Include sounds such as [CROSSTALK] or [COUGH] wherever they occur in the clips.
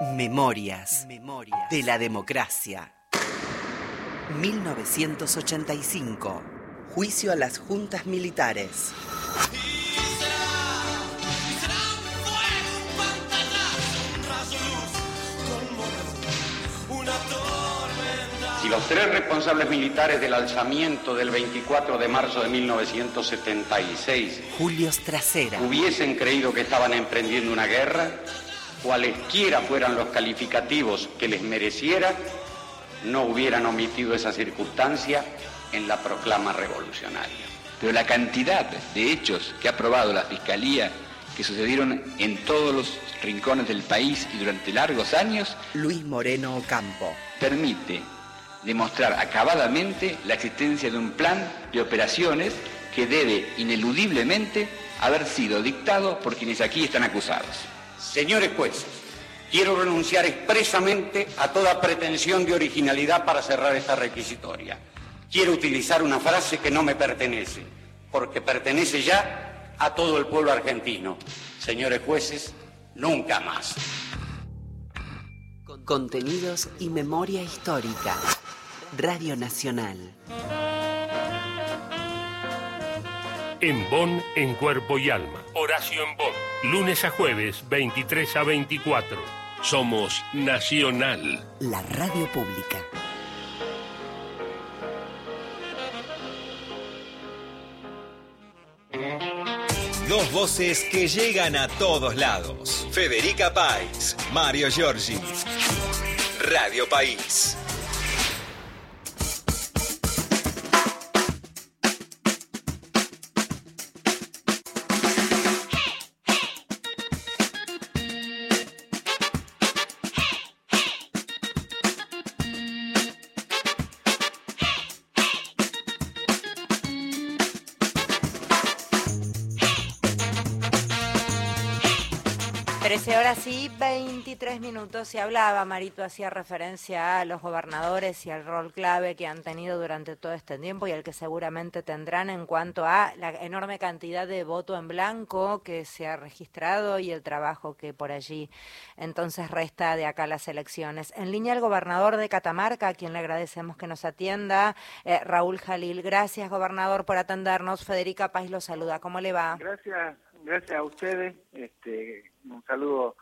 Memorias. Memorias de la democracia. 1985. Juicio a las juntas militares. Si los tres responsables militares del alzamiento del 24 de marzo de 1976 Julio Strasera. hubiesen creído que estaban emprendiendo una guerra, cualesquiera fueran los calificativos que les mereciera, no hubieran omitido esa circunstancia en la proclama revolucionaria. Pero la cantidad de hechos que ha probado la Fiscalía que sucedieron en todos los rincones del país y durante largos años Luis Moreno Ocampo. permite demostrar acabadamente la existencia de un plan de operaciones que debe ineludiblemente haber sido dictado por quienes aquí están acusados. Señores jueces, quiero renunciar expresamente a toda pretensión de originalidad para cerrar esta requisitoria. Quiero utilizar una frase que no me pertenece, porque pertenece ya a todo el pueblo argentino. Señores jueces, nunca más. Contenidos y memoria histórica. Radio Nacional. En Bonn, en cuerpo y alma. Horacio en Bonn. Lunes a jueves, 23 a 24. Somos Nacional. La radio pública. Dos voces que llegan a todos lados. Federica País, Mario Giorgi. Radio País. Trece horas y 23 minutos se hablaba, Marito hacía referencia a los gobernadores y al rol clave que han tenido durante todo este tiempo y al que seguramente tendrán en cuanto a la enorme cantidad de voto en blanco que se ha registrado y el trabajo que por allí entonces resta de acá las elecciones. En línea el gobernador de Catamarca, a quien le agradecemos que nos atienda, eh, Raúl Jalil. Gracias, gobernador, por atendernos. Federica Paz lo saluda. ¿Cómo le va? Gracias, gracias a ustedes. Este, un saludo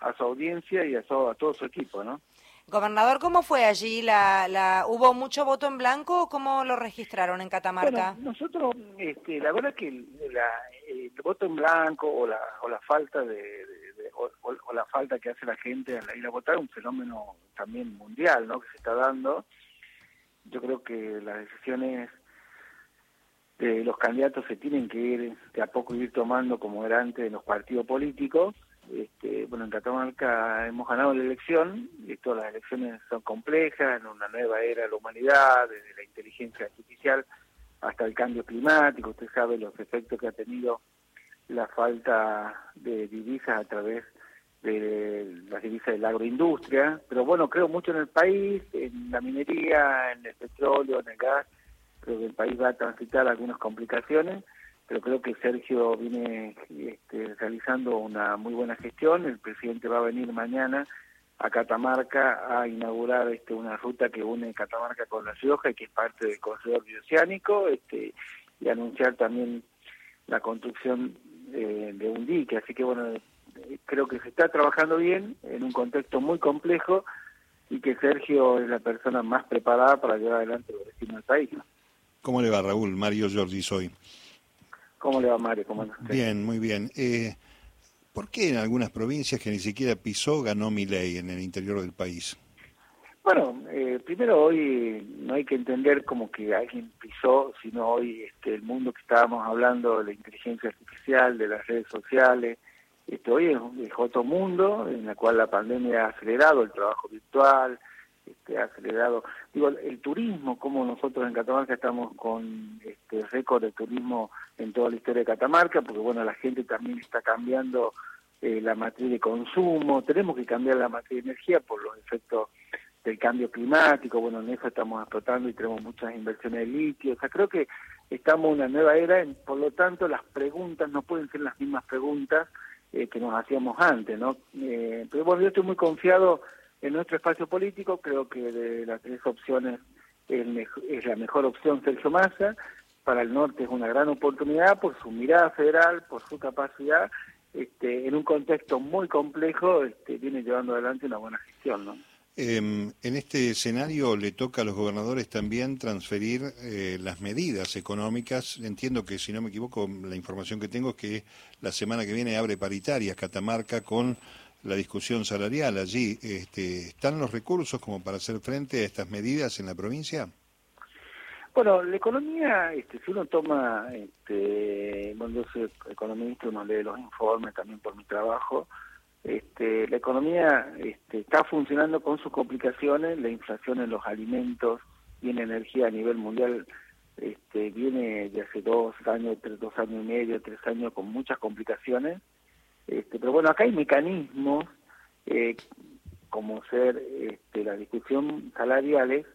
a su audiencia y a, su- a todo su equipo, ¿no? Gobernador, ¿cómo fue allí? La, la, ¿Hubo mucho voto en blanco o cómo lo registraron en Catamarca? Bueno, nosotros, este, la verdad que el, la- el voto en blanco o la, o la falta de, de- de- o, o- o la falta que hace la gente al ir a votar es un fenómeno también mundial, ¿no? Que se está dando. Yo creo que las decisiones de los candidatos se tienen que ir de a poco ir tomando como era antes los partidos políticos. Este, bueno, en Catamarca hemos ganado la elección, y todas las elecciones son complejas, en una nueva era de la humanidad, desde la inteligencia artificial hasta el cambio climático. Usted sabe los efectos que ha tenido la falta de divisas a través de las divisas de la agroindustria. Pero bueno, creo mucho en el país, en la minería, en el petróleo, en el gas. Creo que el país va a transitar algunas complicaciones, pero creo que Sergio viene este, realizando una muy buena gestión. El presidente va a venir mañana a Catamarca a inaugurar este, una ruta que une Catamarca con La Rioja y que es parte del corredor bioceánico este, y anunciar también la construcción eh, de un dique. Así que bueno, creo que se está trabajando bien en un contexto muy complejo y que Sergio es la persona más preparada para llevar adelante los destinos del país. ¿Cómo le va, Raúl? Mario Giorgi soy. ¿Cómo le va, Mario? ¿Cómo? Bien, muy bien. Eh, ¿Por qué en algunas provincias que ni siquiera pisó ganó mi ley en el interior del país? Bueno, eh, primero hoy no hay que entender como que alguien pisó, sino hoy este, el mundo que estábamos hablando de la inteligencia artificial, de las redes sociales, este, hoy es, es otro mundo en el cual la pandemia ha acelerado el trabajo virtual, este, ha acelerado, digo, el turismo, como nosotros en Catamarca estamos con este récord de turismo en toda la historia de Catamarca, porque bueno, la gente también está cambiando eh, la matriz de consumo, tenemos que cambiar la matriz de energía por los efectos del cambio climático, bueno, en eso estamos explotando y tenemos muchas inversiones de litio, o sea, creo que estamos en una nueva era, en- por lo tanto las preguntas no pueden ser las mismas preguntas eh, que nos hacíamos antes, ¿no? Eh, pero bueno, yo estoy muy confiado en nuestro espacio político, creo que de las tres opciones es, la mejor opción Sergio Massa, para el norte es una gran oportunidad por su mirada federal, por su capacidad, este, en un contexto muy complejo, este, viene llevando adelante una buena gestión, ¿no? Em, en este escenario le toca a los gobernadores también transferir eh, las medidas económicas. Entiendo que, si no me equivoco, la información que tengo es que la semana que viene abre paritarias Catamarca con la discusión salarial allí. Este, ¿Están los recursos como para hacer frente a estas medidas en la provincia? Bueno, la economía, este, si uno toma, este, bueno, yo soy economista, uno lee los informes también por mi trabajo, este, la economía este, está funcionando con sus complicaciones, la inflación en los alimentos y en energía a nivel mundial este, viene de hace dos años, tres, dos años y medio, tres años con muchas complicaciones. Este, pero bueno, acá hay mecanismos eh, como ser este, la discusión salariales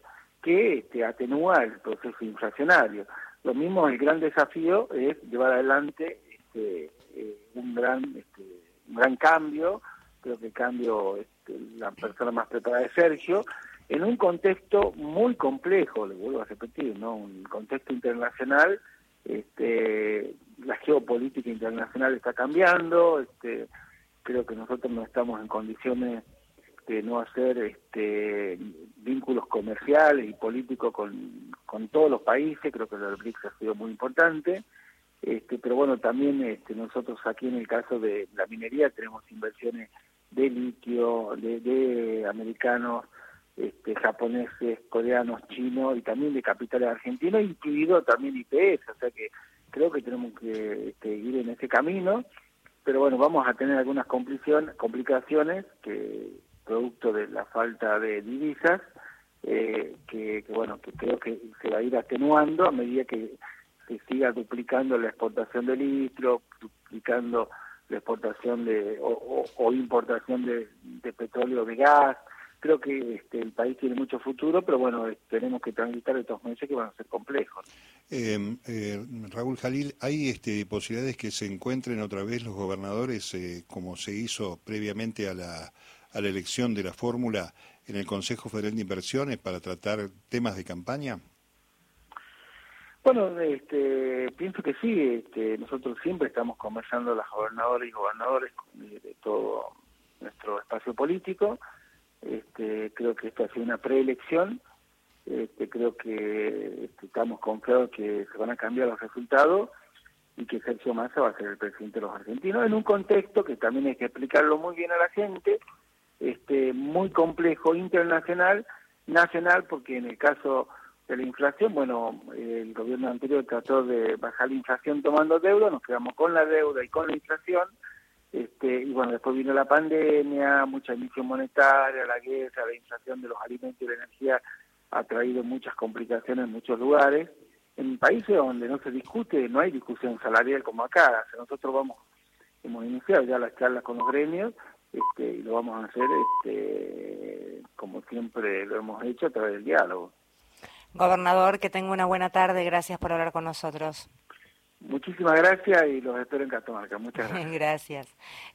que este, atenúa el proceso inflacionario. Lo mismo, el gran desafío es llevar adelante este, eh, un gran este, un gran cambio, creo que el cambio, este, la persona más preparada es Sergio, en un contexto muy complejo, le vuelvo a repetir, ¿no? Un contexto internacional, este, la geopolítica internacional está cambiando, este, creo que nosotros no estamos en condiciones de no hacer este, vínculos comerciales y políticos con, con todos los países, creo que el BRICS ha sido muy importante, este, pero bueno, también este, nosotros aquí en el caso de la minería tenemos inversiones de litio, de, americanos, este, japoneses, coreanos, chinos y también de capitales argentinos, incluido también IPS, o sea que creo que tenemos que este, ir en ese camino, pero bueno, vamos a tener algunas complicaciones que producto de la falta de divisas, eh, que, bueno, que creo que se va a ir atenuando a medida que se siga duplicando la exportación de litro, duplicando la exportación de o, importación de, petróleo, de gas. Creo que este, el país tiene mucho futuro, pero bueno, tenemos que transitar estos meses que van a ser complejos. Em, eh, Raúl Jalil, ¿hay este, posibilidades que se encuentren otra vez los gobernadores, eh, como se hizo previamente a la, a la elección de la fórmula en el Consejo Federal de Inversiones para tratar temas de campaña? Bueno, este, pienso que sí, este, nosotros siempre estamos conversando las gobernadoras y gobernadores de, todo nuestro espacio político. Este, creo que esta ha sido una preelección. Este, creo que este, estamos confiados que se van a cambiar los resultados y que Sergio Massa va a ser el presidente de los argentinos en un contexto que también hay que explicarlo muy bien a la gente, este, muy complejo internacional, nacional, porque en el caso de la inflación, bueno, el gobierno anterior trató de bajar la inflación tomando deuda, nos quedamos con la deuda y con la inflación, este, y bueno, después vino la pandemia, mucha emisión monetaria, la guerra, la inflación de los alimentos y la energía ha traído muchas complicaciones en muchos lugares. En países donde no se discute, no hay discusión salarial como acá. nosotros vamos, hemos iniciado ya las charlas con los gremios este, y lo vamos a hacer este, como siempre lo hemos hecho a través del diálogo. Gobernador, que tenga una buena tarde. Gracias por hablar con nosotros. Muchísimas gracias y los espero en Catamarca. Muchas [LAUGHS] gracias. gracias.